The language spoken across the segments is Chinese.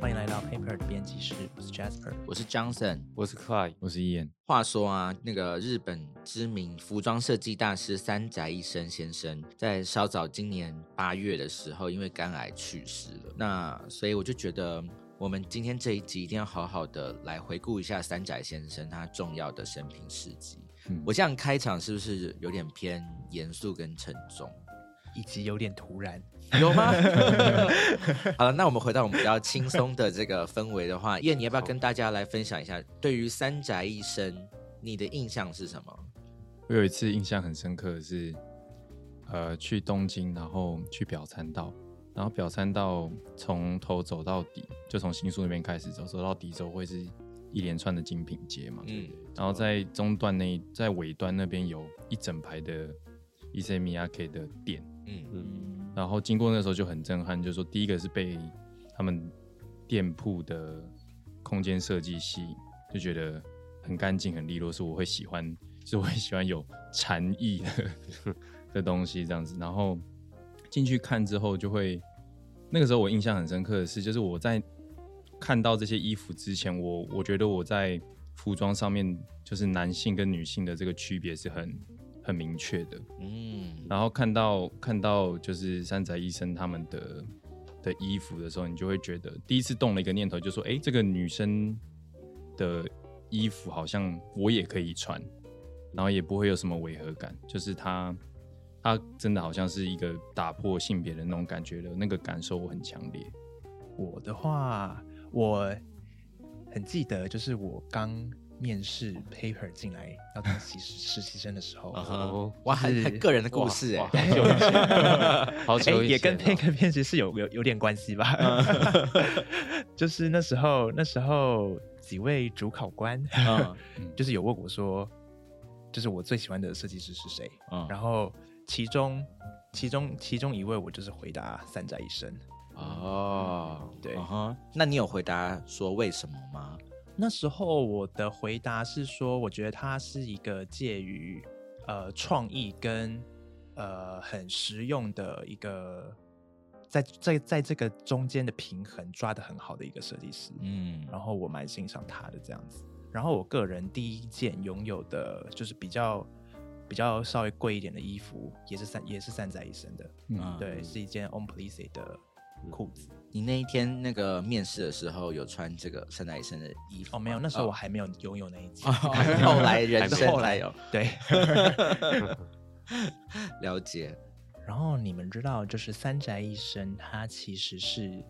欢迎来到 Paper 的编辑室，我是 Jasper。我是 Johnson。我是 Clyde，我是伊恩。话说啊，那个日本知名服装设计大师三宅一生先生，在稍早今年八月的时候，因为肝癌去世了。那所以我就觉得，我们今天这一集一定要好好的来回顾一下三宅先生他重要的生平事迹。嗯我这样开场是不是有点偏严肃跟沉重？以及有点突然，有吗？好了，那我们回到我们比较轻松的这个氛围的话，叶，你要不要跟大家来分享一下，对于三宅一生，你的印象是什么？我有一次印象很深刻的是，呃，去东京，然后去表参道，然后表参道从头走到底，就从新宿那边开始走，走到底之后会是一连串的精品街嘛。嗯，然后在中段那一在尾端那边有一整排的伊塞米亚 K 的店，嗯然后经过那时候就很震撼，就是说第一个是被他们店铺的空间设计吸引，就觉得很干净、很利落，是我会喜欢，是我会喜欢有禅意的 的东西这样子。然后进去看之后，就会那个时候我印象很深刻的是，就是我在看到这些衣服之前，我我觉得我在服装上面就是男性跟女性的这个区别是很很明确的。嗯，然后看到看到就是山宅医生他们的的衣服的时候，你就会觉得第一次动了一个念头，就说：哎，这个女生的衣服好像我也可以穿，然后也不会有什么违和感，就是她她真的好像是一个打破性别的那种感觉的那个感受，我很强烈。我的话，我很记得，就是我刚面试 Paper 进来要当实习实习生的时候，哇，很是。很个人的故事哇哎，好久以前，好哎久以前也跟哦 Paper 面试是有有有点关系吧。就是那时候，那时候几位主考官，嗯。就是有问我说，就是我最喜欢的设计师是谁？嗯。然后其中其中其中一位我就是回答三宅一生。哦，对。那你有回答说为什么吗？那时候我的回答是说，我觉得他是一个介于呃创意跟呃很实用的一个，在在在这个中间的平衡抓得很好的一个设计师。嗯，然后我蛮欣赏他的这样子。然后我个人第一件拥有的就是比较比较稍微贵一点的衣服，也是三也是三宅一生的，嗯对，是一件 On Police 的裤子。你那一天那个面试的时候有穿这个三宅一生的衣服？哦，没有，那时候我还没有拥有那一件。哦 后来人生 后来才有对。了解。然后你们知道，就是三宅一生，他其实是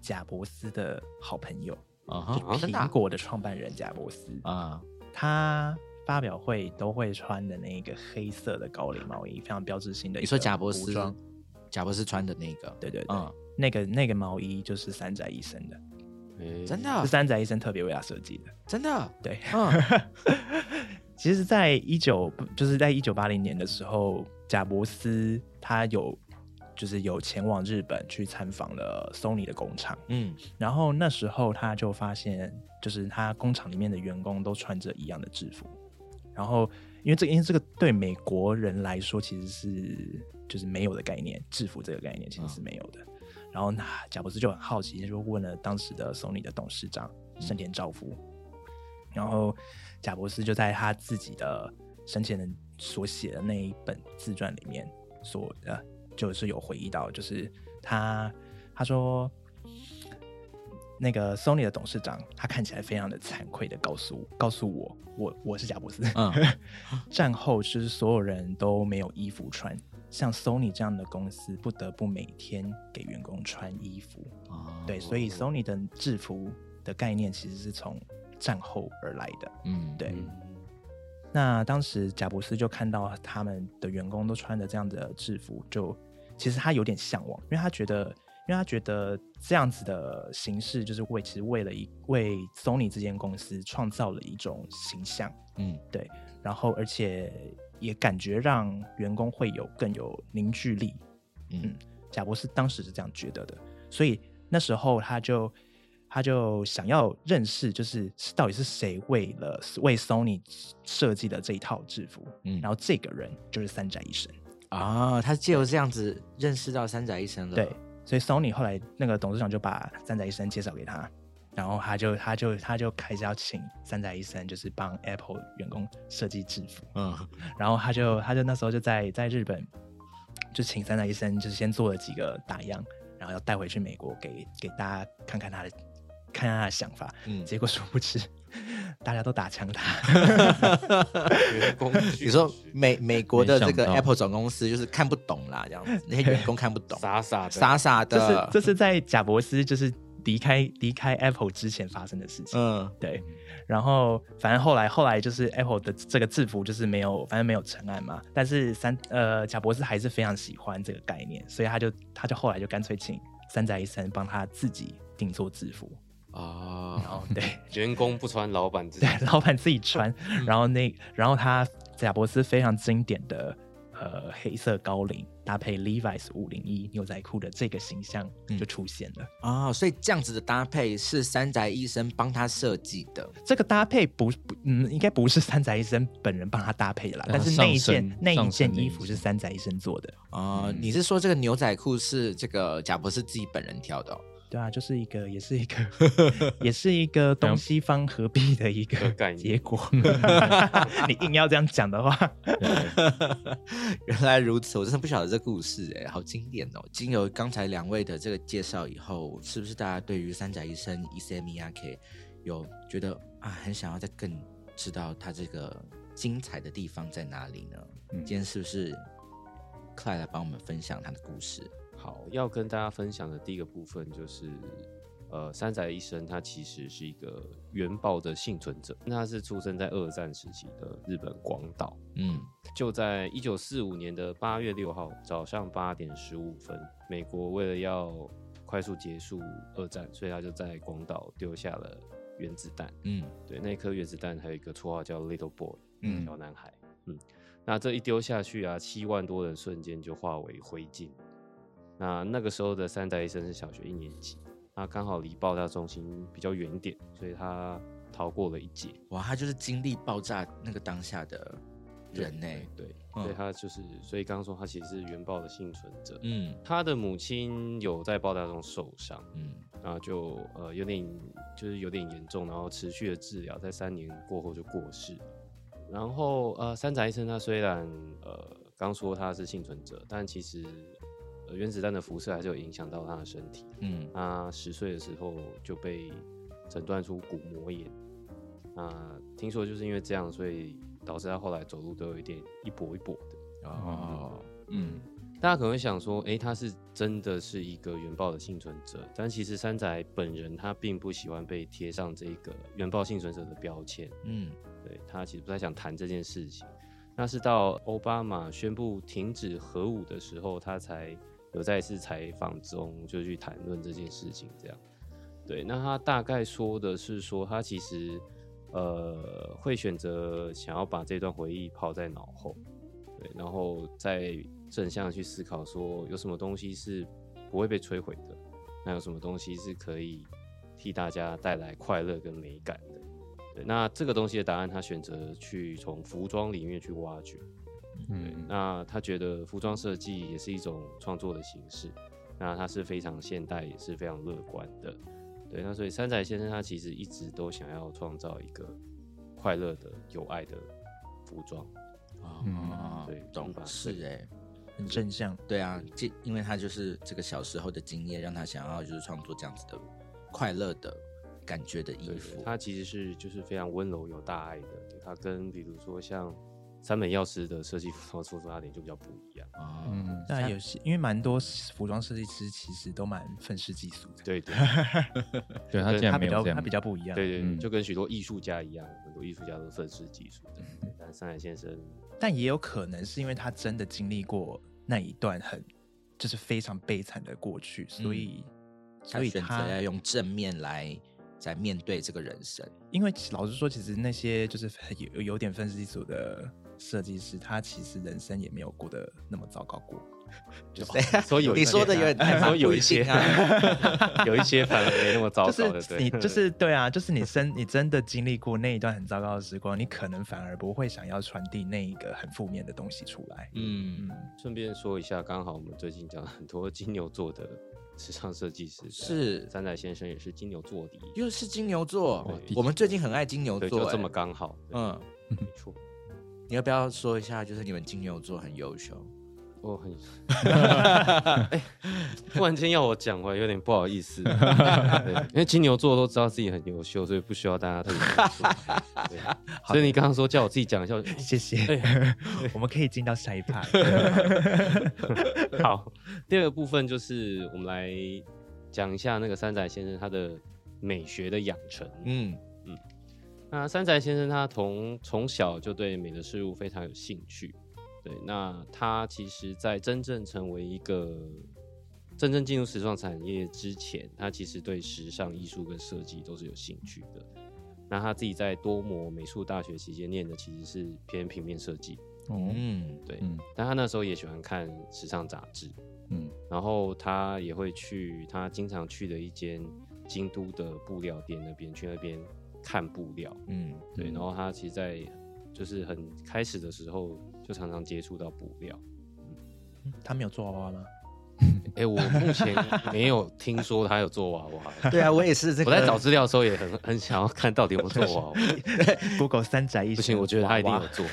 贾伯斯的好朋友，啊哈啊真的啊苹果的创办人贾伯斯。啊，他发表会都会穿的那个黑色的高领毛衣，非常标志性的你说贾伯斯贾伯斯穿的那个，对对对，嗯，那个那个毛衣就是三宅一生的，哎真的？是三宅一生特别为他设计的。真的，对，嗯。其实，在一九就是在一九八零年的时候，贾伯斯他有就是有前往日本去参访了 Sony 的工厂，嗯。然后那时候他就发现，就是他工厂里面的员工都穿着一样的制服，然后因为这因为这个对美国人来说其实是就是没有的概念，制服这个概念其实是没有的。然后那贾伯斯就很好奇，就问了当时的 Sony 的董事长盛田昭夫，然后贾伯斯就在他自己的生前的所写的那一本自传里面所呃，就是有回忆到，就是他他说那个 Sony 的董事长，他看起来非常的惭愧的告诉告诉我，我我是贾伯斯，嗯。战后就是所有人都没有衣服穿，像 Sony 这样的公司不得不每天给员工穿衣服，哦。对，所以 Sony 的制服的概念其实是从战后而来的。嗯对。嗯。那当时贾伯斯就看到他们的员工都穿着这样的制服，就其实他有点向往，因为他觉得，因为他觉得这样子的形式就是为其实为了一为 Sony 这间公司创造了一种形象，嗯。对然后而且也感觉让员工会有更有凝聚力。嗯。贾博士当时是这样觉得的，所以那时候他就他就想要认识，就是是到底是谁为了为 Sony 设计的这一套制服，嗯。然后这个人就是三宅一生，啊，他借由这样子认识到三宅一生了，对，所以 Sony 后来那个董事长就把三宅一生介绍给他，然后他就他就他就开始要请三宅一生就是帮 Apple 员工设计制服，嗯。然后他就他就那时候就在在日本就请三宅一生就是先做了几个打样，然后要带回去美国给给大家看看他的看看他的想法，嗯，结果殊不知大家都打枪他。员工。拒你说美美国的这个 Apple 总公司就是看不懂啦，这样子，那些员工看不懂，傻傻的。傻傻这是的，这是在贾伯斯就是离开离开 Apple 之前发生的事情。嗯。对，然后反正后来后来就是 Apple 的这个制服就是没有，反正没有成案嘛。但是三呃贾博士还是非常喜欢这个概念，所以他就他就后来就干脆请三宅一生帮他自己定做制服，哦然后对。员工不穿，老板自己 对，老板自己穿，然后那然后他贾博斯非常经典的呃黑色高领搭配 Levi's 五零一牛仔裤的这个形象就出现了。哦，所以这样子的搭配是三宅医生帮他设计的，这个搭配不不，嗯，应该不是三宅医生本人帮他搭配的啦，对但是那一件那一件衣服是三宅医生做的，啊，嗯。你是说这个牛仔裤是这个贾博士自己本人挑的、哦？对啊，就是一个，也是一个，也是一个东西方合璧的一个结果。你硬要这样讲的话，原来如此，我真的不晓得这故事哎，好经典哦！经由刚才两位的这个介绍以后，是不是大家对于三宅一生伊森米亚 K 有觉得啊，很想要再更知道他这个精彩的地方在哪里呢？嗯今天是不是 Clay 来帮我们分享他的故事？好，要跟大家分享的第一个部分就是，呃，山宅医生他其实是一个原爆的幸存者，他是出生在二战时期的日本广岛。嗯就在一九四五年的八月六号早上八点十五分，美国为了要快速结束二战，所以他就在广岛丢下了原子弹。嗯对，那一颗原子弹还有一个绰号叫 Little Boy，嗯小男孩。嗯，那这一丢下去啊，七万多人瞬间就化为灰烬。那那个时候的三宅医生是小学一年级，那刚好离爆炸中心比较远一点，所以他逃过了一劫。哇，他就是经历爆炸那个当下的人呢、对，对嗯所以他就是，所以刚刚说他其实是原爆的幸存者。嗯他的母亲有在爆炸中受伤，嗯然后就呃有点就是有点严重，然后持续的治疗，在三年过后就过世了。然后呃，三宅医生他虽然呃刚说他是幸存者，但其实呃原子弹的辐射还是有影响到他的身体。嗯他十岁的时候就被诊断出骨膜炎，那听说就是因为这样，所以导致他后来走路都有一点一跛一跛的。哦嗯大家可能会想说，诶，他是真的是一个原爆的幸存者，但其实山仔本人他并不喜欢被贴上这个原爆幸存者的标签，嗯对他其实不太想谈这件事情。那是到奥巴马宣布停止核武的时候，他才有在一次采访中就去谈论这件事情。这样，对，那他大概说的是说，他其实呃会选择想要把这段回忆抛在脑后，对，然后再正向去思考说，有什么东西是不会被摧毁的，那有什么东西是可以替大家带来快乐跟美感的。对，那这个东西的答案，他选择去从服装里面去挖掘。对，嗯，那他觉得服装设计也是一种创作的形式，那他是非常现代，也是非常乐观的。对，那所以山仔先生他其实一直都想要创造一个快乐的、有爱的服装。啊嗯对懂吧是哎、很正向。对啊，这因为他就是这个小时候的经验，让他想要就是创作这样子的快乐的感觉的衣服。他其实是就是非常温柔有大爱的。他，跟比如说像三本药师的设计服装出发点就比较不一样。啊，嗯那有些因为蛮多服装设计师其实都蛮愤世嫉俗的，对对 对他竟然他没有这样，比较他比较不一样。对对，嗯就跟许多艺术家一样，很多艺术家都愤世嫉俗的。对但山海先生但也有可能是因为他真的经历过那一段很就是非常悲惨的过去，所以、所以他要用正面来在面对这个人生。因为老实说，其实那些就是有有点愤世嫉俗的设计师，他其实人生也没有过得那么糟糕过。就对啊所以有你说的有点太说有一些啊。有一些反而没那么糟糕的，你就是 对啊，就是你生你真的经历过那一段很糟糕的时光，你可能反而不会想要传递那一个很负面的东西出来。嗯嗯，顺便说一下，刚好我们最近讲了很多金牛座的时尚设计师，是三仔先生也是金牛座的，又是金牛座，我们最近很爱金牛对，座，就这么哎刚好，嗯，没错。你要不要说一下，就是你们金牛座很优秀？我很，哎，突然间要我讲，我有点不好意思。对，因为金牛座都知道自己很优秀，所以不需要大家特别关注。对，所以你刚刚说叫我自己讲一下，我谢谢。我们可以进到下一趴。好。第二个部分就是我们来讲一下那个三仔先生他的美学的养成。嗯那三宅先生他从从小就对美的事物非常有兴趣，对，那他其实在真正成为一个真正进入时尚产业之前，他其实对时尚艺术跟设计都是有兴趣的。那他自己在多摩美术大学期间念的其实是偏平面设计，哦，嗯对，嗯。但他那时候也喜欢看时尚杂志，嗯。然后他也会去他经常去的一间京都的布料店那边去那边看布料，嗯对，嗯然后他其实在就是很开始的时候就常常接触到布料。嗯他没有做娃娃吗？哎、我目前没有听说他有做娃娃。对啊，我也是这个。我在找资料的时候也很很想要看到底有没有做娃娃。Google 三宅一生不行，我觉得他一定有做。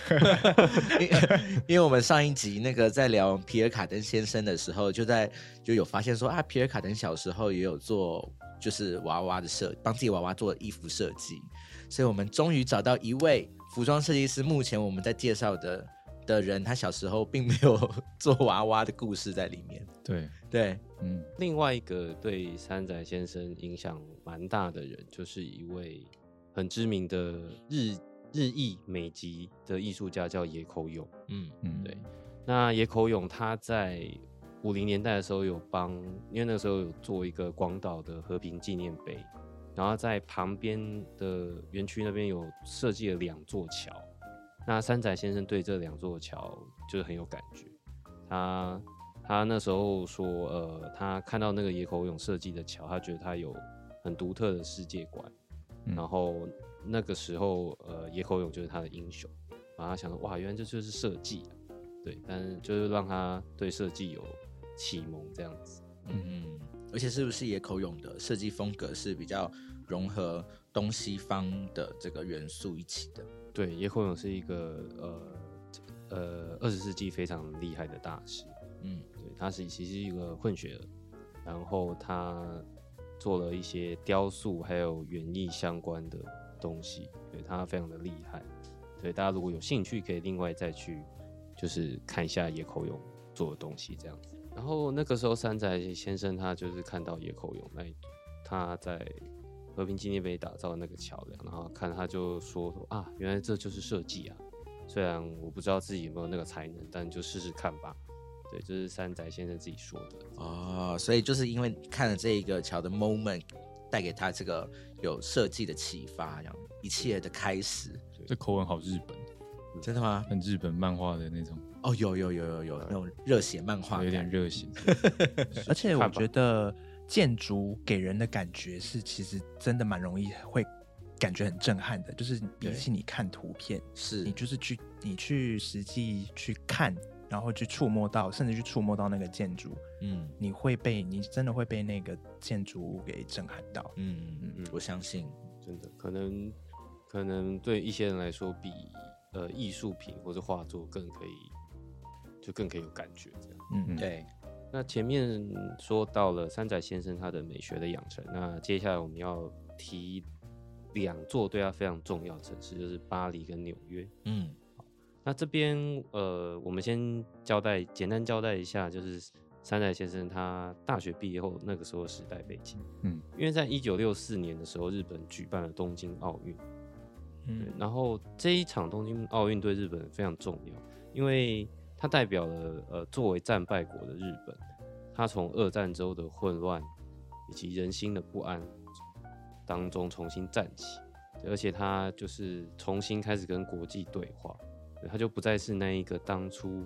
因为因为我们上一集那个在聊皮尔卡登先生的时候，就在就有发现说啊，皮尔卡登小时候也有做就是娃娃的设，帮自己娃娃做衣服设计，所以我们终于找到一位服装设计师。目前我们在介绍的的人，他小时候并没有 做娃娃的故事在里面。对，对，嗯另外一个对三宅先生影响蛮大的人，就是一位很知名的日日裔美籍的艺术家，叫野口勇。嗯嗯对，那野口勇他在五零年代的时候有帮，因为那个时候有做一个广岛的和平纪念碑，然后在旁边的园区那边有设计了两座桥。那三宅先生对这两座桥就是很有感觉，他他那时候说，呃，他看到那个野口勇设计的桥，他觉得他有很独特的世界观，嗯。然后那个时候，呃，野口勇就是他的英雄，然后他想说，哇，原来这就是设计啊，对，但是就是让他对设计有启蒙这样子。嗯，而且是不是野口勇的设计风格是比较融合东西方的这个元素一起的？对，野口勇是一个呃呃二十世纪非常厉害的大师，嗯对，他是其实一个混血儿，然后他做了一些雕塑还有园艺相关的东西，对他非常的厉害。对，大家如果有兴趣，可以另外再去就是看一下野口勇做的东西这样子。然后那个时候山宅先生他就是看到野口勇那一他在和平纪念碑打造的那个桥梁，然后看他就说说啊，原来这就是设计啊。虽然我不知道自己有没有那个才能，但就试试看吧。对，这是山宅先生自己说的。哦，所以就是因为看了这一个桥的 moment，带给他这个有设计的启发，这样一切的开始。这口吻好日本，真的吗？很日本漫画的那种，哦，有有有有有那种热血漫画有点。热血。而且我觉得建筑给人的感觉是，其实真的蛮容易会感觉很震撼的。就是比起你看图片，是你就是去你去实际去看，然后去触摸到，甚至去触摸到那个建筑，嗯你会被你真的会被那个建筑物给震撼到。嗯嗯嗯我相信。真的可能可能对一些人来说，比呃艺术品或者画作更可以，就更可以有感觉这样。嗯，嗯对，那前面说到了山仔先生他的美学的养成，那接下来我们要提两座对他非常重要的城市，就是巴黎跟纽约。嗯那这边呃，我们先交代简单交代一下，就是山仔先生他大学毕业后那个时候的时代背景。嗯，因为在一九六四年的时候，日本举办了东京奥运，嗯，然后这一场东京奥运对日本非常重要，因为它代表了呃作为战败国的日本，它从二战之后的混乱以及人心的不安当中重新站起，而且它就是重新开始跟国际对话，对它就不再是那一个当初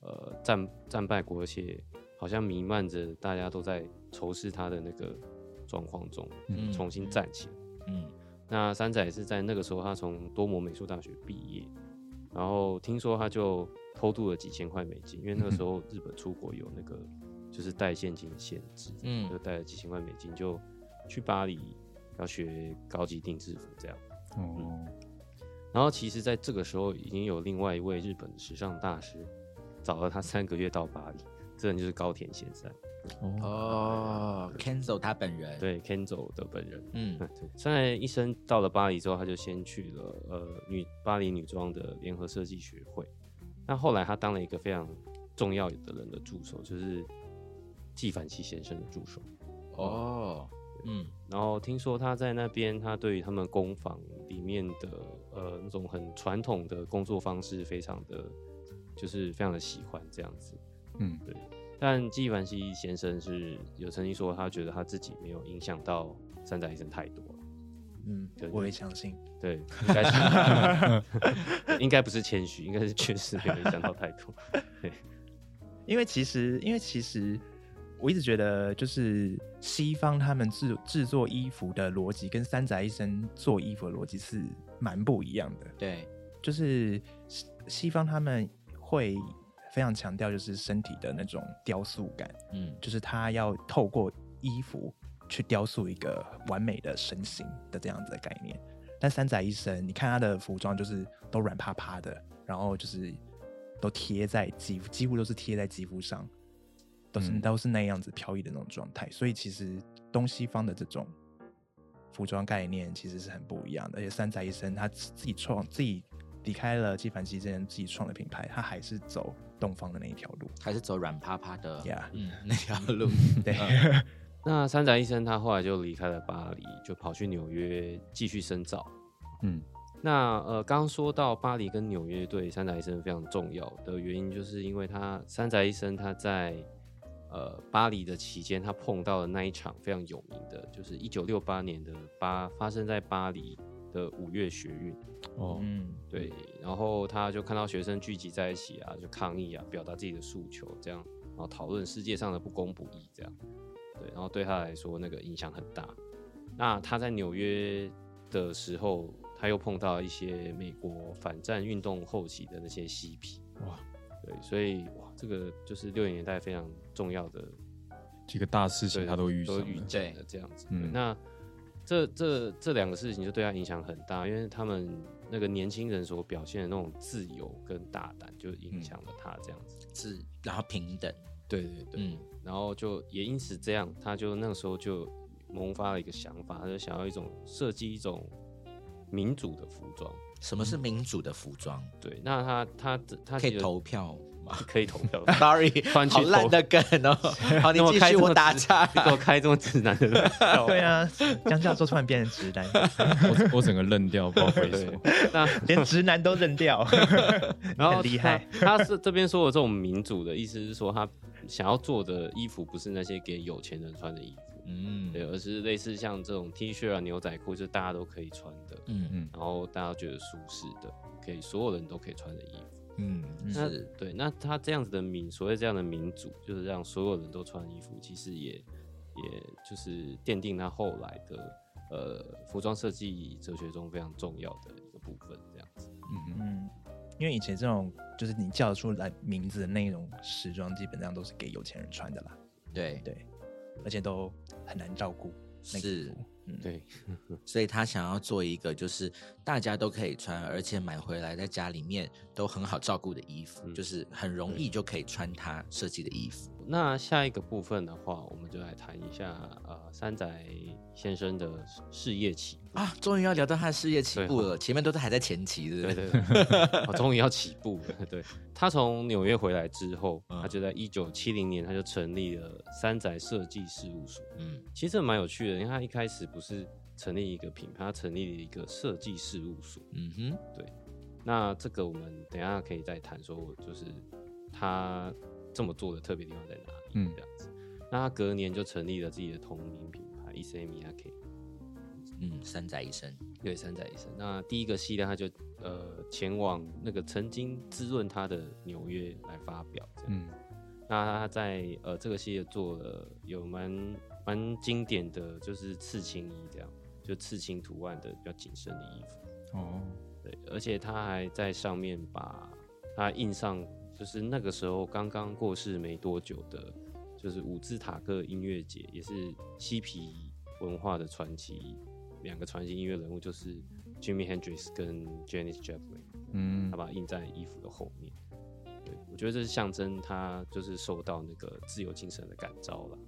呃战战败国，而且好像弥漫着大家都在仇视它的那个状况中，嗯重新站起来。嗯那三仔也是在那个时候，他从多摩美术大学毕业，然后听说他就偷渡了几千块美金，因为那个时候日本出国有那个就是带现金限制，嗯就带了几千块美金就去巴黎要学高级定制服这样。哦，然后其实在这个时候已经有另外一位日本的时尚大师找了他三个月到巴黎，这人就是高田贤三，哦，哦，Kenzo 他本人，，对 Kenzo 的本人。嗯对，三宅一生到了巴黎之后，他就先去了呃女巴黎女装的联合设计学会。那后来他当了一个非常重要的人的助手，就是纪梵希先生的助手。哦，嗯然后听说他在那边，他对于他们工坊里面的呃那种很传统的工作方式，非常的就是非常的喜欢这样子。嗯，对。但纪梵希先生是有曾经说，他觉得他自己没有影响到三宅一生太多了。嗯对，我也相信。对，应该是 应该不是谦虚，应该是确实没有影响到太多。对因为其实，因为其实我一直觉得，就是西方他们制制作衣服的逻辑跟三宅一生做衣服的逻辑是蛮不一样的。对，就是西西方他们会非常强调就是身体的那种雕塑感，嗯就是他要透过衣服去雕塑一个完美的身形的这样子的概念。但三宅一生，你看他的服装就是都软趴趴的，然后就是都贴在肌肤，几乎都是贴在肌肤上，都是、嗯都是那样子飘逸的那种状态。所以其实东西方的这种服装概念其实是很不一样的。而且三宅一生他自自己创自己离开了纪梵希这人自己创的品牌，他还是走东方的那一条路。还是走软趴趴的 Yeah 嗯，那条路，对，那三宅一生他后来就离开了巴黎，就跑去纽约继续深造。嗯，那呃，刚刚说到巴黎跟纽约对三宅一生非常重要的原因，就是因为他三宅一生他在呃巴黎的期间，他碰到了那一场非常有名的，就是一九六八年的巴发生在巴黎的五月学运。哦，嗯，对，然后他就看到学生聚集在一起啊，就抗议啊，表达自己的诉求，这样，然后讨论世界上的不公不义，这样，对，然后对他来说那个影响很大。那他在纽约的时候，他又碰到一些美国反战运动后期的那些嬉皮，哇，对，所以哇，这个就是六零年代非常重要的几个大事情对他都遇上都遇了，见了这样子。嗯那这这这两个事情就对他影响很大，因为他们那个年轻人所表现的那种自由跟大胆，就影响了他这样子。是然后平等，对对对，嗯然后就也因此这样，他就那个时候就萌发了一个想法，他就想要一种设计一种民主的服装。什么是民主的服装？对，那他他他可以投票吗 可以投票的。Sorry，好烂投的梗哦。好，你继续，我打岔。你给我开这么直男的票对啊，江教授突然变成直男，我我整个愣掉，不知道回什么。，那连直男都认掉，然后厉害。他他是这边说的这种民主的意思是说，他想要做的衣服不是那些给有钱人穿的衣服，嗯对，而是类似像这种 T 恤啊、牛仔裤，就是大家都可以穿的，嗯嗯然后大家觉得舒适的，可以所有人都可以穿的衣服。嗯，那对，那他这样子的民，所谓这样的民主，就是让所有人都穿衣服，其实也也就是奠定他后来的呃服装设计哲学中非常重要的一个部分，这样子。嗯嗯，因为以前这种就是你叫出来名字的那种时装，基本上都是给有钱人穿的啦，对。对，而且都很难照顾是服。嗯，对，所以他想要做一个就是大家都可以穿，而且买回来在家里面都很好照顾的衣服，嗯。就是很容易就可以穿他设计的衣服。那下一个部分的话，我们就来谈一下呃山宅先生的事业起步。啊，终于要聊到他的事业起步了，前面都是还在前期，对不对对？对对，我终于要起步了。对他从纽约回来之后，嗯他就在一九七零年他就成立了山宅设计事务所。嗯其实这蛮有趣的，因为他一开始不是成立一个品牌，他成立了一个设计事务所。嗯哼，对那这个我们等一下可以再谈，说就是他这么做的特别地方在哪里，嗯这样子。那他隔年就成立了自己的同名品牌 i s a m i a k 嗯，三宅一生，对，山仔医生。那第一个系列他就呃前往那个曾经滋润他的纽约来发表，这样。嗯那他在呃这个系列做了有蛮蛮经典的就是刺青衣这样，就刺青图案的比较紧身的衣服。哦，对，而且他还在上面把它印上，就是那个时候刚刚过世没多久的就是伍兹塔克音乐节，也是嬉皮文化的传奇，两个传奇音乐人物就是 Jimmy Hendrix 跟 Janis Joplin，嗯他把它印在衣服的后面。对，我觉得这是象征他就是受到那个自由精神的感召了。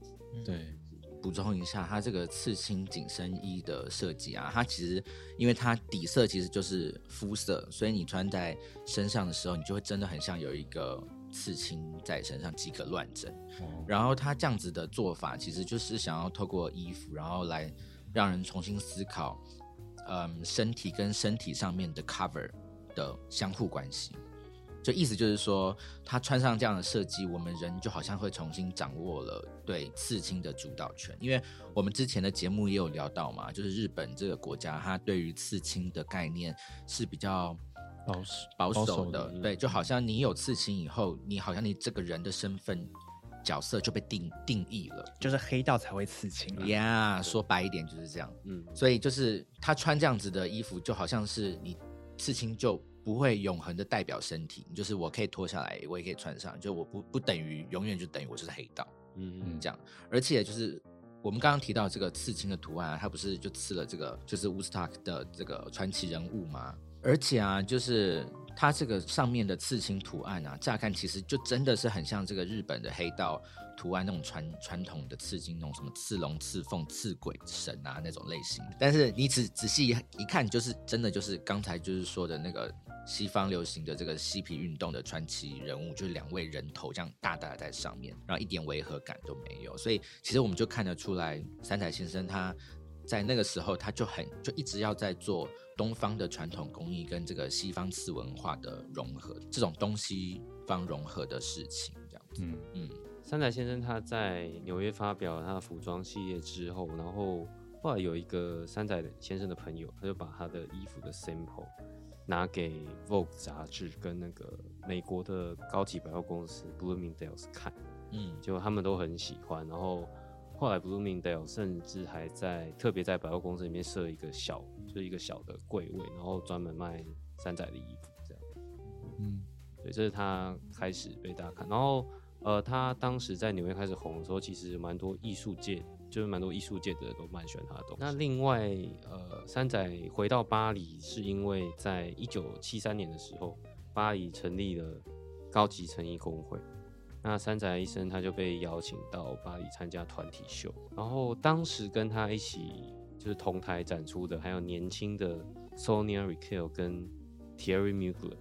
对，补充一下，它这个刺青紧身衣的设计啊，它其实因为它底色其实就是肤色，所以你穿在身上的时候，你就会真的很像有一个刺青在身上，即可乱整。哦然后它这样子的做法，其实就是想要透过衣服，然后来让人重新思考，嗯，身体跟身体上面的 cover 的相互关系。就意思就是说，他穿上这样的设计，我们人就好像会重新掌握了对刺青的主导权。因为我们之前的节目也有聊到嘛，就是日本这个国家，它对于刺青的概念是比较保守保守的，对，就好像你有刺青以后，你好像你这个人的身份角色就被定定义了。就是黑道才会刺青啊。呀、说白一点就是这样。嗯，所以就是他穿这样子的衣服，就好像是你刺青就不会永恒的代表身体，就是我可以脱下来，我也可以穿上，就我不不等于永远就等于我就是黑道嗯嗯这样。而且就是我们刚刚提到这个刺青的图案、啊，它不是就刺了这个就是 Woodstock 的这个传奇人物吗？而且啊，就是它这个上面的刺青图案啊，乍看其实就真的是很像这个日本的黑道图案那种传传统的刺青，那种什么刺龙、刺凤、刺鬼神啊那种类型。但是你仔仔细一看，就是真的就是刚才就是说的那个西方流行的这个嬉皮运动的传奇人物，就是两位人头这样大大的在上面，然后一点违和感都没有。所以其实我们就看得出来，三彩先生他在那个时候他就很就一直要在做东方的传统工艺跟这个西方次文化的融合，这种东西方融合的事情，这样子。嗯嗯三宅先生他在纽约发表他的服装系列之后，然后后来有一个三仔先生的朋友，他就把他的衣服的 sample 拿给 Vogue 杂志跟那个美国的高级百货公司 Bloomingdale's 看，嗯结果他们都很喜欢。然后后来 Bloomingdale 甚至还在特别在百货公司里面设一个小，就是一个小的柜位，然后专门卖山仔的衣服这样。嗯对，这是他开始被大家看。然后，呃，他当时在纽约开始红的时候，其实蛮多艺术界，就是蛮多艺术界的人都蛮喜欢他的东西。那另外，呃，三仔回到巴黎，是因为在一九七三年的时候，巴黎成立了高级成衣工会。那三仔医生他就被邀请到巴黎参加团体秀，然后当时跟他一起就是同台展出的，还有年轻的 Sonia Rykiel 跟 Thierry Mugler，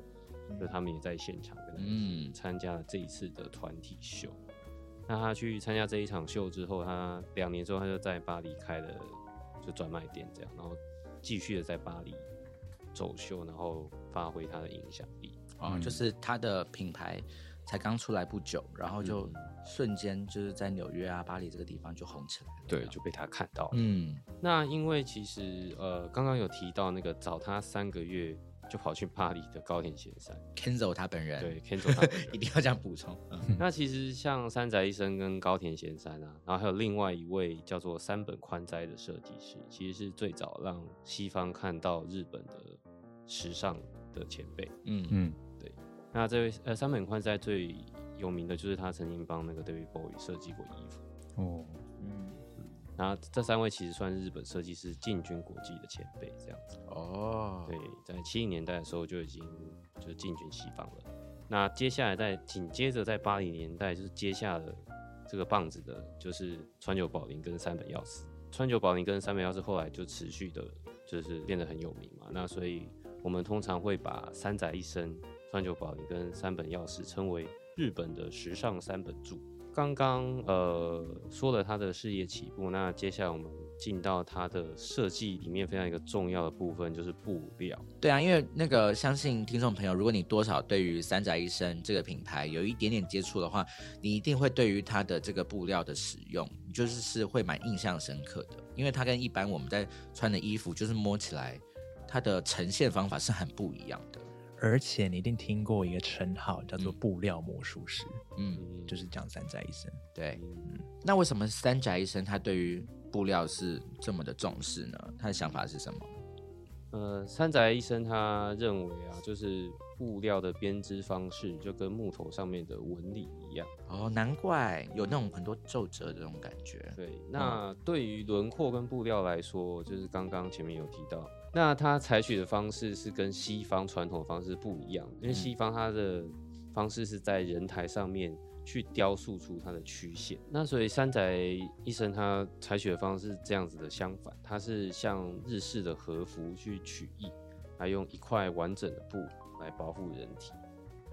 就他们也在现场跟他一起嗯参加了这一次的团体秀。那他去参加这一场秀之后，他两年之后他就在巴黎开了就专卖店，这样，然后继续的在巴黎走秀，然后发挥他的影响力。啊，嗯就是他的品牌才刚出来不久，然后就嗯瞬间就是在纽约啊、巴黎这个地方就红起来了。对，就被他看到了。嗯那因为其实呃，刚刚有提到那个找他三个月就跑去巴黎的高田贤三，，Kenzo 他本人。对 Kenzo 他 一定要这样补充。嗯。那其实像山宅医生跟高田贤三啊，然后还有另外一位叫做三本宽哉的设计师，其实是最早让西方看到日本的时尚的前辈。嗯。嗯。对那这位呃山本宽哉最有名的就是他曾经帮那个 David Bowie 设计过衣服。哦，嗯那这三位其实算日本设计师进军国际的前辈，这样子。哦，对，在七零年代的时候就已经就是进军西方了。那接下来在紧接着在八零年代就是接下了这个棒子的，就是川久保玲跟三本耀司。川久保玲跟三本耀司后来就持续的，就是变得很有名嘛。那所以我们通常会把三宅一生、川久保玲跟三本耀司称为日本的时尚三本柱。刚刚呃说了他的事业起步，那接下来我们进到他的设计里面非常一个重要的部分，就是布料。对啊，因为那个相信听众朋友，如果你多少对于三宅一生这个品牌有一点点接触的话，你一定会对于它的这个布料的使用，就是是会蛮印象深刻的，因为它跟一般我们在穿的衣服，就是摸起来它的呈现方法是很不一样的。而且你一定听过一个称号叫做布料魔术师，嗯，嗯，就是讲三宅一生。对。嗯那为什么三宅一生他对于布料是这么的重视呢？他的想法是什么？呃，三宅一生他认为啊，就是布料的编织方式就跟木头上面的纹理一样。哦，难怪有那种很多皱褶的那种感觉。对，那对于轮廓跟布料来说，就是刚刚前面有提到，那它采取的方式是跟西方传统的方式不一样，因为西方它的方式是在人台上面去雕塑出它的曲线，那所以山宅医生他采取的方式是这样子的相反，他是像日式的和服去取意，还用一块完整的布来包覆人体，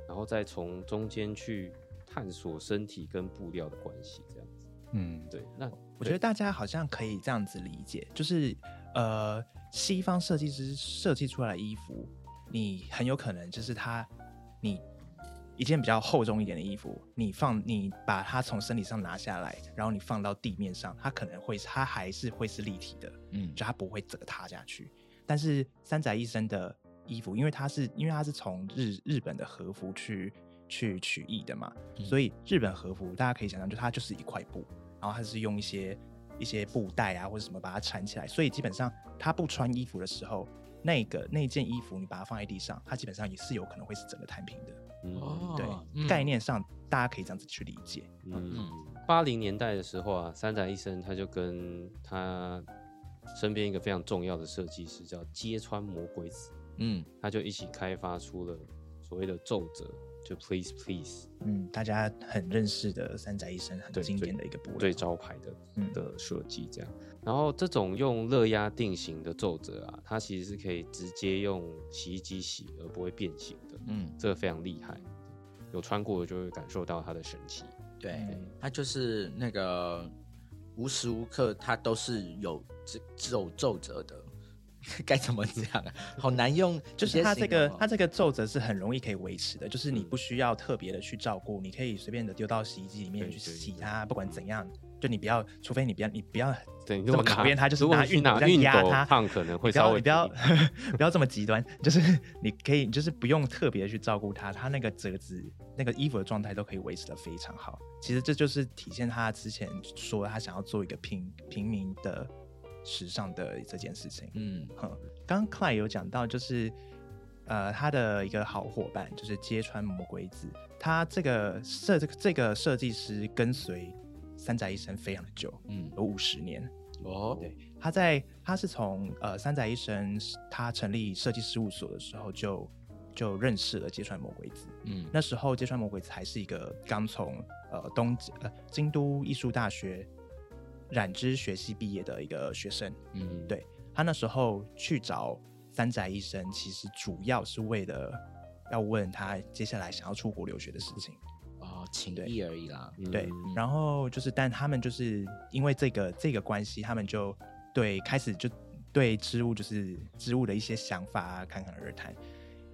然后再从中间去探索身体跟布料的关系，这样子。嗯，对，那我觉得大家好像可以这样子理解，就是呃，西方设计师设计出来的衣服，你很有可能就是它，你一件比较厚重一点的衣服，你放你把它从身体上拿下来，然后你放到地面上，它可能会它还是会是立体的，嗯就它不会整个塌下去。但是三宅一生的衣服，因为它是因为它是从日日本的和服去去取意的嘛，嗯所以日本和服大家可以想象，就它就是一块布，然后它是用一些一些布袋啊或者什么把它缠起来，所以基本上他不穿衣服的时候，那个那件衣服你把它放在地上，它基本上也是有可能会是整个摊平的。嗯。哦对，嗯。概念上大家可以这样子去理解。嗯，八零年代的时候啊，三宅一生他就跟他身边一个非常重要的设计师叫揭穿魔鬼子，嗯。他就一起开发出了所谓的皱褶，就 Please Please 嗯，大家很认识的三宅一生很经典的一个部位最招牌的嗯的设计这样。然后这种用热压定型的皱褶啊，它其实是可以直接用洗衣机洗而不会变形的，嗯，这个非常厉害。有穿过的就会感受到它的神奇。对嗯，它就是那个无时无刻它都是有这皱皱褶的，该怎么讲啊？好难用，就是它这个它这个皱褶是很容易可以维持的，就是你不需要特别的去照顾，你可以随便的丢到洗衣机里面去洗它，不管怎样，就你不要，除非你不要你不要对，这么考验它，就是拿熨熨斗压它，斗烫，可能会稍微不要 不要这么极端，就是你可以就是不用特别去照顾它，它那个褶子那个衣服的状态都可以维持的非常好。其实这就是体现他之前说他想要做一个平平民的时尚的这件事情。嗯哼，刚刚 Clyde 有讲到，就是呃，他的一个好伙伴就是揭穿魔鬼子，他这个设这个这个设计师跟随三宅一生非常的久，嗯有五十年。哦，对，他在他是从呃三宅一生他成立设计事务所的时候就就认识了揭穿魔鬼子。嗯那时候揭穿魔鬼子还是一个刚从呃东呃京都艺术大学染织学系毕业的一个学生。嗯对他那时候去找三宅医生，其实主要是为了要问他接下来想要出国留学的事情。哦，情对谊而已啦。对嗯，然后就是，但他们就是因为这个这个关系，他们就对开始就对织物就是织物的一些想法啊侃侃而谈。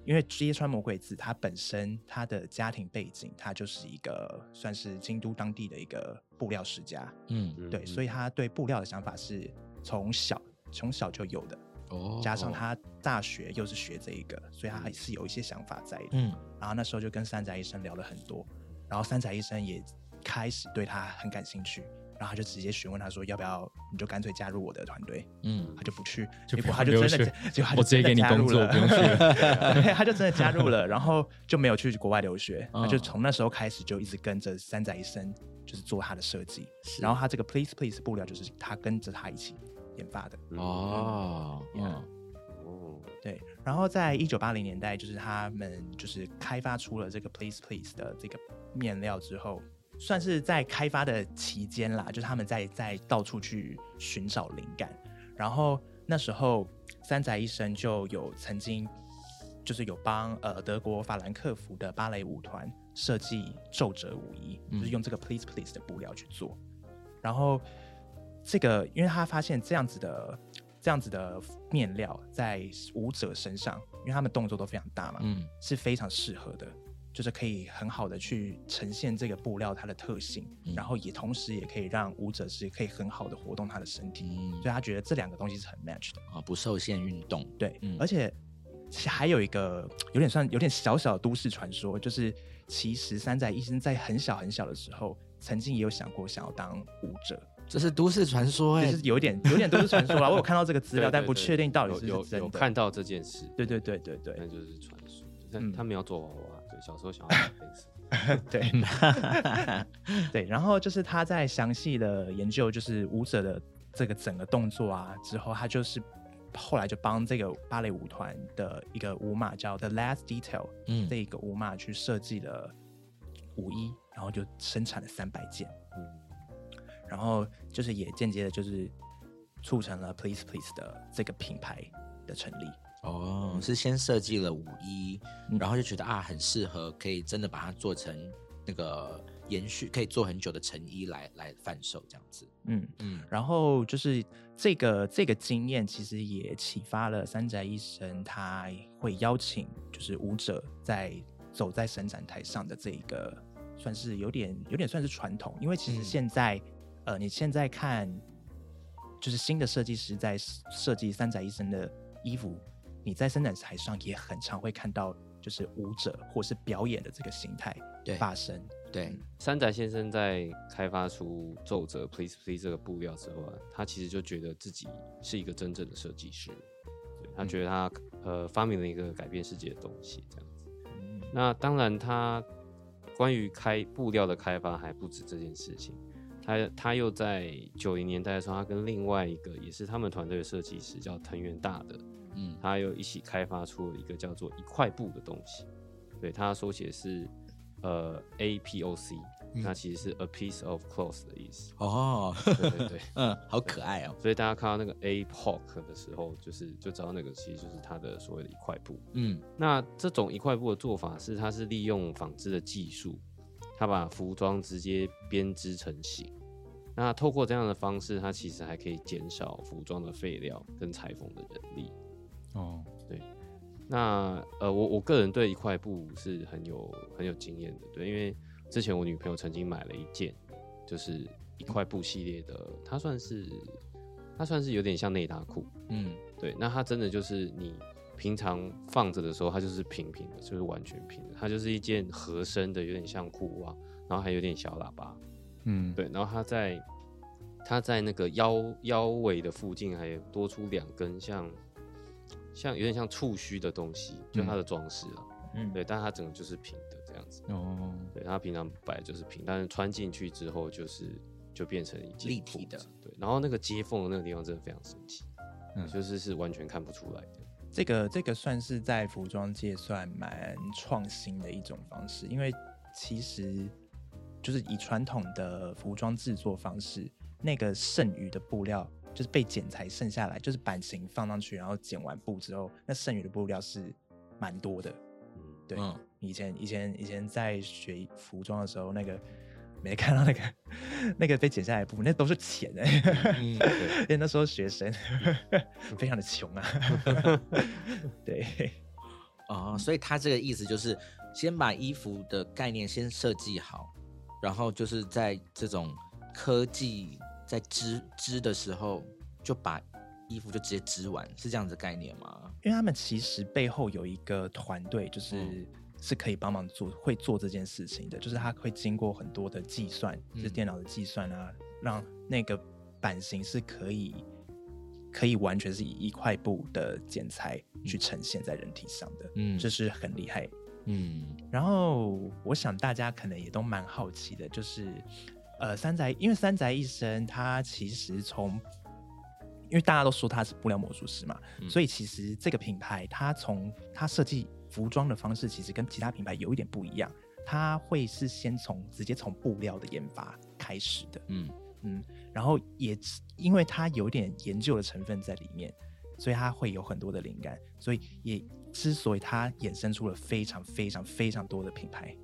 因为揭穿魔鬼子，他本身他的家庭背景，他就是一个算是京都当地的一个布料世家，嗯。对，所以他对布料的想法是从小从小就有的，哦。加上他大学又是学这一个，所以他还是有一些想法在的。嗯。然后那时候就跟三宅医生聊了很多，然后三宅医生也开始对他很感兴趣，然后他就直接询问他说要不要你就干脆加入我的团队，嗯他就不去，就结果他就真的加，结果他就我直接真的给你工作，加入了不用去。对，他就真的加入了，然后就没有去国外留学，他就嗯从那时候开始就一直跟着三宅一生，就是做他的设计，然后他这个 Please Please 布料就是他跟着他一起研发的。哦，嗯哦，对，然后在一九八零年代，就是他们就是开发出了这个 Please Please 的这个面料之后，算是在开发的期间啦，就是他们在在到处去寻找灵感。然后那时候三宅一生就有曾经就是有帮呃德国法兰克福的芭蕾舞团设计皱褶舞衣，就是用这个 Please Please 的布料去做。然后这个，因为他发现这样子的这样子的面料在舞者身上，因为他们动作都非常大嘛，嗯是非常适合的，就是可以很好的去呈现这个布料它的特性，嗯然后也同时也可以让舞者是可以很好的活动他的身体，嗯所以他觉得这两个东西是很 match 的。啊，不受限运动。对，嗯而且其还有一个有点算有点小小的都市传说，就是其实山仔医生在很小很小的时候，曾经也有想过想要当舞者，这是都市传说哎、就是有一点有点都市传说了。我有看到这个资料，对对对但不确定到底是不是真的。有有看到这件事，对对对对对那就是传说。但嗯他们要做娃娃，对，小时候想要当 fans，对。对，然后就是他在详细的研究就是舞者的这个整个动作啊之后，他就是后来就帮这个芭蕾舞团的一个舞马叫 The Last Detail 嗯。这一个舞马去设计了舞衣，然后就生产了三百件，嗯，然后就是也间接的就是促成了 Please Please 的这个品牌的成立。哦，是先设计了五一，嗯。然后就觉得啊很适合，可以真的把它做成那个延续，可以做很久的成衣来来贩售这样子。嗯，嗯。然后就是这个这个经验，其实也启发了三宅一生，他会邀请就是舞者在走在伸展台上的这一个，算是有点有点算是传统，因为其实嗯现在、呃你现在看，就是新的设计师在设计三宅一生的衣服，你在伸展台上也很常会看到，就是舞者或是表演的这个形态对发生。对，山宅先生在开发出皱褶 Please Please 这个布料之后啊，他其实就觉得自己是一个真正的设计师，对他觉得他、呃发明了一个改变世界的东西这样子。那当然，他关于开布料的开发还不止这件事情，他他又在九零年代的时候，他跟另外一个也是他们团队的设计师叫藤原大的，嗯他又一起开发出了一个叫做一块布的东西。对，他缩写是呃 APOC，、那其实是 a piece of cloth 的意思。哦，对对对，嗯，好可爱哦。所以大家看到那个 APOC 的时候，就是就知道那个其实就是它的所谓的一块布。嗯那这种一块布的做法是，它是利用纺织的技术，它把服装直接编织成型。那透过这样的方式，它其实还可以减少服装的废料跟裁缝的人力。哦，对。那呃，我我个人对一块布是很有很有经验的，对，因为之前我女朋友曾经买了一件，就是一块布系列的，它算是它算是有点像内搭裤，嗯。对，那它真的就是你平常放着的时候，它就是平平的，就是完全平的，它就是一件合身的，有点像裤袜，然后还有点小喇叭，嗯，对，然后它在它在那个腰腰围的附近还多出两根像像有点像触须的东西，就它的装饰啊，嗯，对，但它整个就是平的这样子，哦，对，它平常摆就是平，但是穿进去之后就是就变成一件立体的，对，然后那个接缝的那个地方真的非常神奇，嗯就是是完全看不出来的。这个这个算是在服装界算蛮创新的一种方式，因为其实就是以传统的服装制作方式，那个剩余的布料就是被剪裁剩下来，就是版型放上去，然后剪完布之后，那剩余的布料是蛮多的。嗯，对，嗯以前以前以前在学服装的时候，那个没看到那个那个被剪下来的布，那都是钱哎、嗯，因为那时候学生非常的穷啊。对，哦，所以他这个意思就是先把衣服的概念先设计好，然后就是在这种科技在织织的时候，就把衣服就直接织完，是这样子的概念吗？因为他们其实背后有一个团队，就是、嗯是可以帮忙做会做这件事情的，就是他会经过很多的计算，就是嗯电脑的计算啊，让那个版型是可以可以完全是以一块布的剪裁去呈现在人体上的，嗯这是很厉害。嗯然后我想大家可能也都蛮好奇的，就是呃三宅，因为三宅一生他其实从，因为大家都说他是布料魔术师嘛，嗯所以其实这个品牌它从它设计服装的方式，其实跟其他品牌有一点不一样，它会是先从直接从布料的研发开始的，嗯。嗯，然后也因为它有点研究的成分在里面，所以它会有很多的灵感，所以也之所以它衍生出了非常非常非常多的品牌，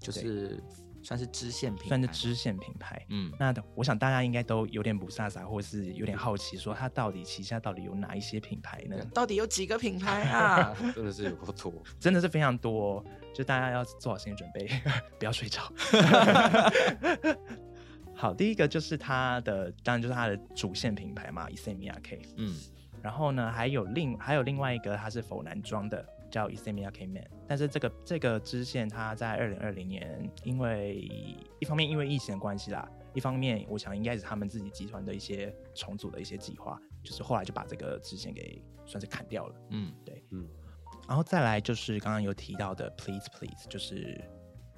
就是算是支线品牌，算是支线品牌。嗯那我想大家应该都有点不飒飒，或是有点好奇，说它到底旗下到底有哪一些品牌呢？到底有几个品牌啊？真的是有够多。真的是非常多、哦，就大家要做好心理准备，不要睡着。好，第一个就是它的，当然就是它的主线品牌嘛 i s e m i y K。嗯然后呢，还有另还有另外一个，它是否男装的，叫 Isemiya K Man。但是这个这个支线，它在二零二零年，因为一方面因为疫情的关系啦，一方面我想应该是他们自己集团的一些重组的一些计划，就是后来就把这个支线给算是砍掉了。嗯对嗯，然后再来就是刚刚有提到的 Please Please，就是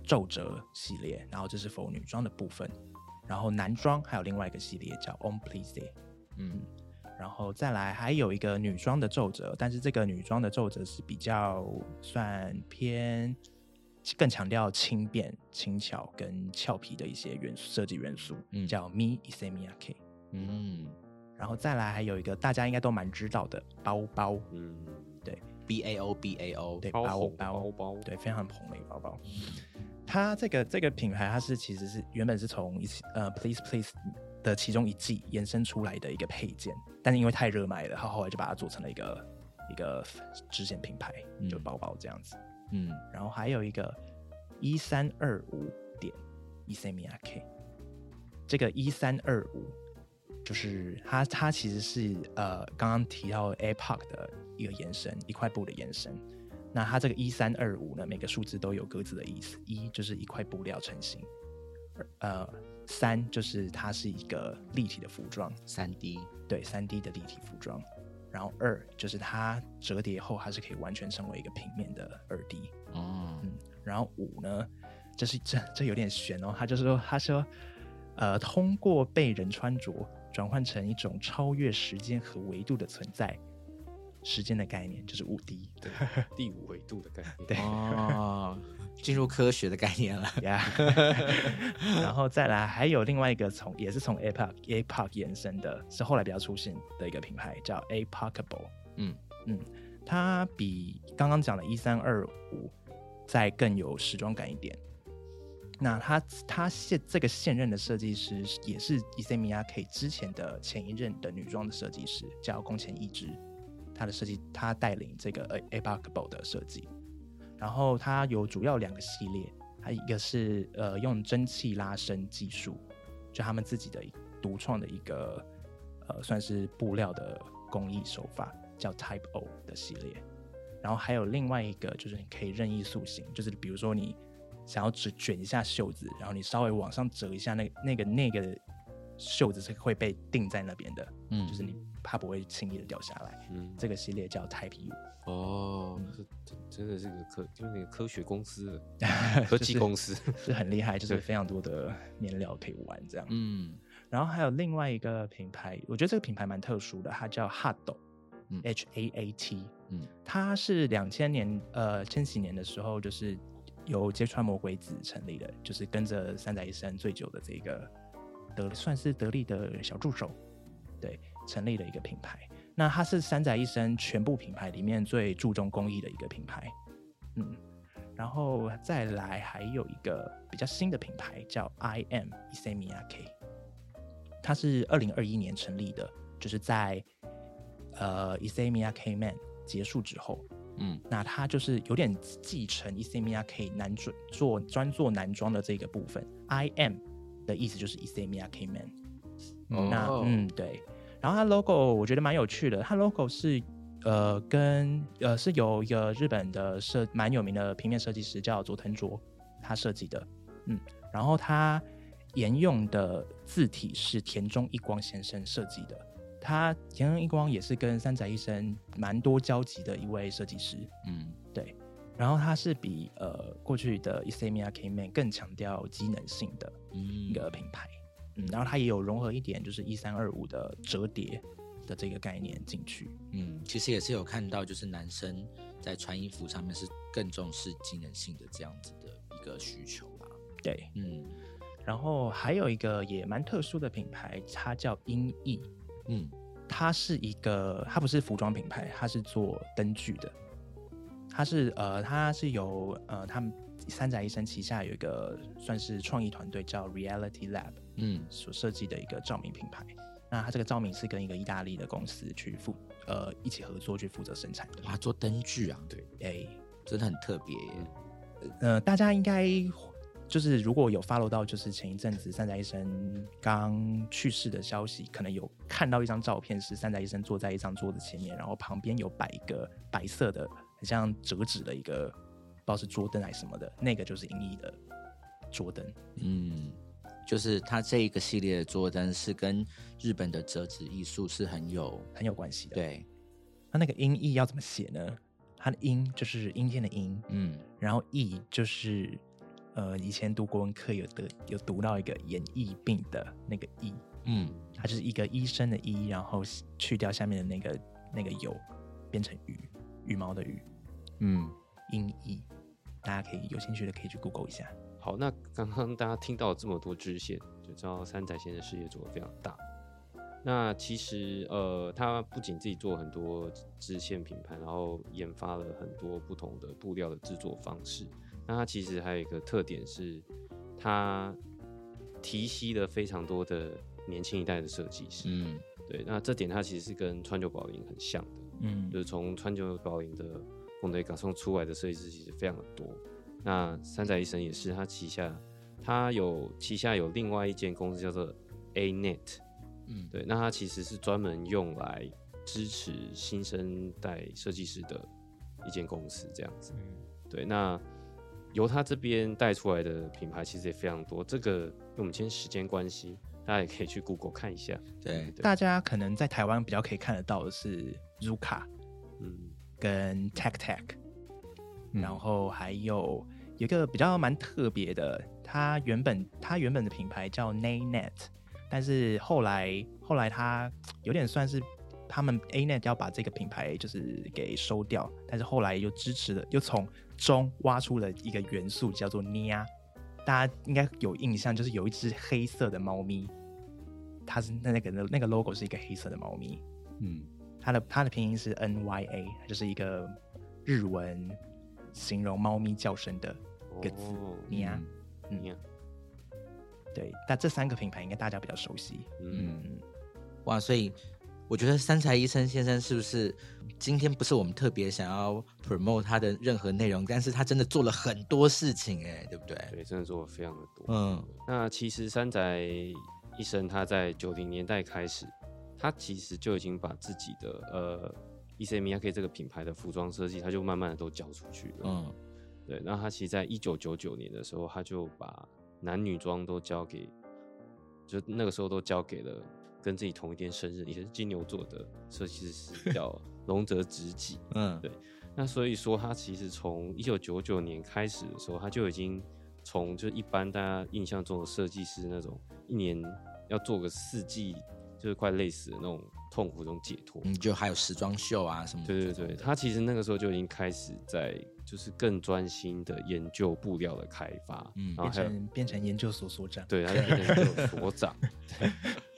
皱褶系列，然后这是否女装的部分，然后男装还有另外一个系列叫 On Please，嗯然后再来还有一个女装的皱褶，但是这个女装的皱褶是比较算偏更强调轻便、轻巧跟俏皮的一些元素设计元素，嗯。叫 Mi Isemiyake。嗯。然后再来还有一个大家应该都蛮知道的包包，嗯，对，B A O B A O，对包包包包包，对，非常红的一个包包。它这个这个品牌，它是其实是原本是从一起呃 Please Please 的其中一季延伸出来的一个配件，但是因为太热卖了，他后来就把它做成了一个一个支线品牌，就嗯包包这样子。嗯然后还有一个一三二五点 e e m i a K，这个一三二五就是它，它其实是呃刚刚提到 AirPod 的一个延伸，一块布的延伸。那它这个一三二五呢，每个数字都有各自的意思。一就是一块布料成型，呃，三就是它是一个立体的服装，三 D，对，三 D 的立体服装。然后二就是它折叠后，它是可以完全成为一个平面的二 D。哦，然后五呢，这是这这有点悬哦，他就是说，他说，呃，通过被人穿着转换成一种超越时间和维度的存在，时间的概念就是五 D，对，第五维度的概念。对哦，进入科学的概念了。呀。然后再来还有另外一个从也是从 APOC APOC 延伸的，是后来比较出现的一个品牌叫 APOCable。嗯嗯，它比刚刚讲的一三二五再更有时装感一点。那他他现这个现任的设计师也是 Isemiyake 之前的前一任的女装的设计师，叫宫前一之。他的设计，他带领这个 A Apocable 的设计。然后它有主要两个系列，它一个是呃用蒸汽拉伸技术，就他们自己的独创的一个呃算是布料的工艺手法，叫 Type O 的系列。然后还有另外一个就是你可以任意塑形，就是比如说你想要只卷一下袖子，然后你稍微往上折一下，那个那个那个袖子是会被定在那边的，嗯就是你它不会轻易的掉下来。嗯，这个系列叫 Type U。哦，这这真的是个科，就是那个科学公司 科技公司。是很厉害，就是非常多的面料可以玩这样。嗯。然后还有另外一个品牌，我觉得这个品牌蛮特殊的，它叫嗯。H A A T，嗯。它是两千年呃千禧年的时候，就是由揭穿魔鬼子成立的，就是跟着三宅一生最久的这个得算是得力的小助手，对，成立的一个品牌。那它是三宅一生全部品牌里面最注重工艺的一个品牌，嗯，然后再来还有一个比较新的品牌叫 I M Isemiyake，它是二零二一年成立的，就是在呃 Isemiyake Man 结束之后，嗯。那它就是有点继承 Isemiyake 男装做专做男装的这个部分，I M 的意思就是 Isemiyake Man。那哦嗯对，然后它 logo 我觉得蛮有趣的，它 logo 是呃跟呃是由一个日本的设蛮有名的平面设计师叫佐藤卓他设计的，嗯，然后他沿用的字体是田中一光先生设计的，他田中一光也是跟三宅一生蛮多交集的一位设计师，嗯。对，然后他是比呃过去的 Isemiyake Man 更强调机能性的一嗯个品牌，嗯，然后它也有融合一点就是一三二五的折叠的这个概念进去，嗯，其实也是有看到，就是男生在穿衣服上面是更重视机能性的这样子的一个需求吧。对，嗯。然后还有一个也蛮特殊的品牌，它叫音译，嗯。它是一个，它不是服装品牌，它是做灯具的。它是呃，它是由呃，他们三宅一生旗下有一个算是创意团队叫 Reality Lab 嗯所设计的一个照明品牌。那它这个照明是跟一个意大利的公司去负呃一起合作去负责生产的。哇，做灯具啊，对，哎，真的很特别耶。呃，大家应该就是如果有 follow 到，就是前一阵子三宅一生刚去世的消息，可能有看到一张照片，是三宅一生坐在一张桌子前面，然后旁边有摆一个白色的，很像折纸的一个，不知道是桌灯还是什么的，那个就是英译的桌灯。嗯，就是它这一个系列的桌灯是跟日本的折纸艺术是很有很有关系的。，对，那那个音译要怎么写呢？它的音就是阴天的阴，嗯然后译就是呃以前读国文课有得有读到一个演疫病的那个疫，嗯它就是一个医生的医，然后去掉下面的那个那个有，变成羽羽毛的羽，嗯，音译。大家可以有兴趣的可以去 Google 一下。好，那刚刚大家听到这么多支线，就知道三宅先生事业做得非常大。那其实呃，他不仅自己做很多支线品牌，然后研发了很多不同的布料的制作方式。那他其实还有一个特点是，他提携了非常多的年轻一代的设计师。嗯对，那这点他其实是跟川久保玲很像的。嗯就是从川久保玲的风雷港送出来的设计师其实非常的多。那三宅一生也是，他旗下他有旗下有另外一间公司叫做 A Net，嗯对，那他其实是专门用来支持新生代设计师的一间公司，这样子。对，那由他这边带出来的品牌其实也非常多。这个我们今天时间关系，大家也可以去 Google 看一下。对对，大家可能在台湾比较可以看得到的是 Zuka 嗯，跟 Tech Tech，、嗯。然后还有有一个比较蛮特别的，它原本它原本的品牌叫 Naynet，但是后来后来它有点算是他们 Anet 要把这个品牌就是给收掉，但是后来又支持了，又从中挖出了一个元素叫做 Nia，大家应该有印象，就是有一只黑色的猫咪，它是那个那个 logo 是一个黑色的猫咪，嗯。它的它的拼音是 N Y A，它就是一个日文形容猫咪叫声的一个字哦 Nia。你看，对，但这三个品牌应该大家比较熟悉。嗯，嗯，哇，所以我觉得三才医生先生是不是今天不是我们特别想要 promote 他的任何内容，但是他真的做了很多事情，哎，对不对？对，真的做的非常的多。嗯那其实三宅医生他在九零年代开始，他其实就已经把自己的呃 E C M I K 这个品牌的服装设计，它就慢慢的都交出去了。嗯对，那他其实在一九九九年的时候，他就把男女装都交给，就那个时候都交给了跟自己同一天生日，也是金牛座的设计师叫龙泽直己。嗯对那所以说，他其实从一九九九年开始的时候，他就已经从就一般大家印象中的设计师那种一年要做个四季，就是快累死的那种痛苦中解脱。嗯，就还有时装秀啊什么的对对对，他其实那个时候就已经开始在就是更专心的研究布料的开发，嗯然后还有变成变成研究所所长。对，他就变成这个所长，对，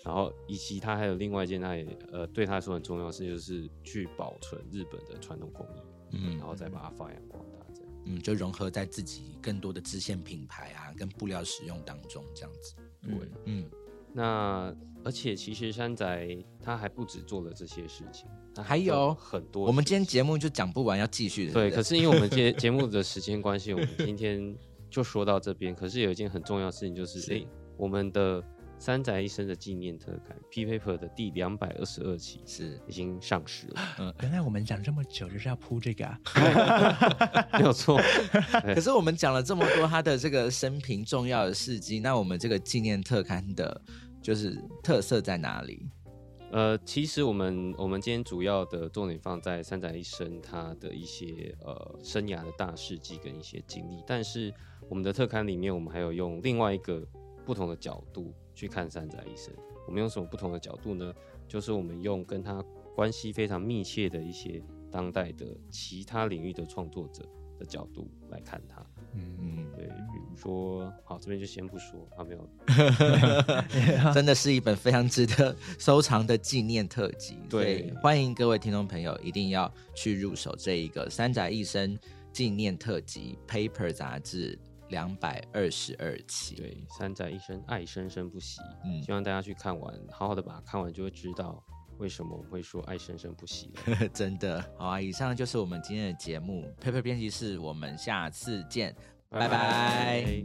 然后以及他还有另外一件，他也呃对他来说很重要的事，就是去保存日本的传统工艺，嗯然后再把它发扬光大，这样。嗯，就融合在自己更多的支线品牌啊跟布料使用当中，这样子。对嗯那而且其实山仔他还不止做了这些事情，他还有很多。我们今天节目就讲不完，要继续的。对，可是因为我们节 节目的时间关系，我们今天就说到这边。可是有一件很重要的事情，就是我们的三宅一生的纪念特刊 P Paper 的第两百二十二期是已经上市了，嗯原来我们讲这么久就是要铺这个啊。没有错。可是我们讲了这么多他的这个生平重要的事迹，那我们这个纪念特刊的，就是特色在哪里？呃，其实我们我们今天主要的重点放在三宅一生他的一些呃生涯的大事迹跟一些经历，但是我们的特刊里面，我们还有用另外一个不同的角度去看三宅一生。我们用什么不同的角度呢？就是我们用跟他关系非常密切的一些当代的其他领域的创作者的角度来看他。嗯，嗯，对，比如说，好，这边就先不说，啊，没有，真的是一本非常值得收藏的纪念特辑。所对欢迎各位听众朋友一定要去入手这一个三宅一生纪念特辑 Paper 杂志两百二十二期。对，山寨一生爱生生不息，嗯希望大家去看完，好好的把它看完，就会知道为什么我们会说爱生生不息了。真的好啊！以上就是我们今天的节目，Paper 编辑室，我们下次见，拜拜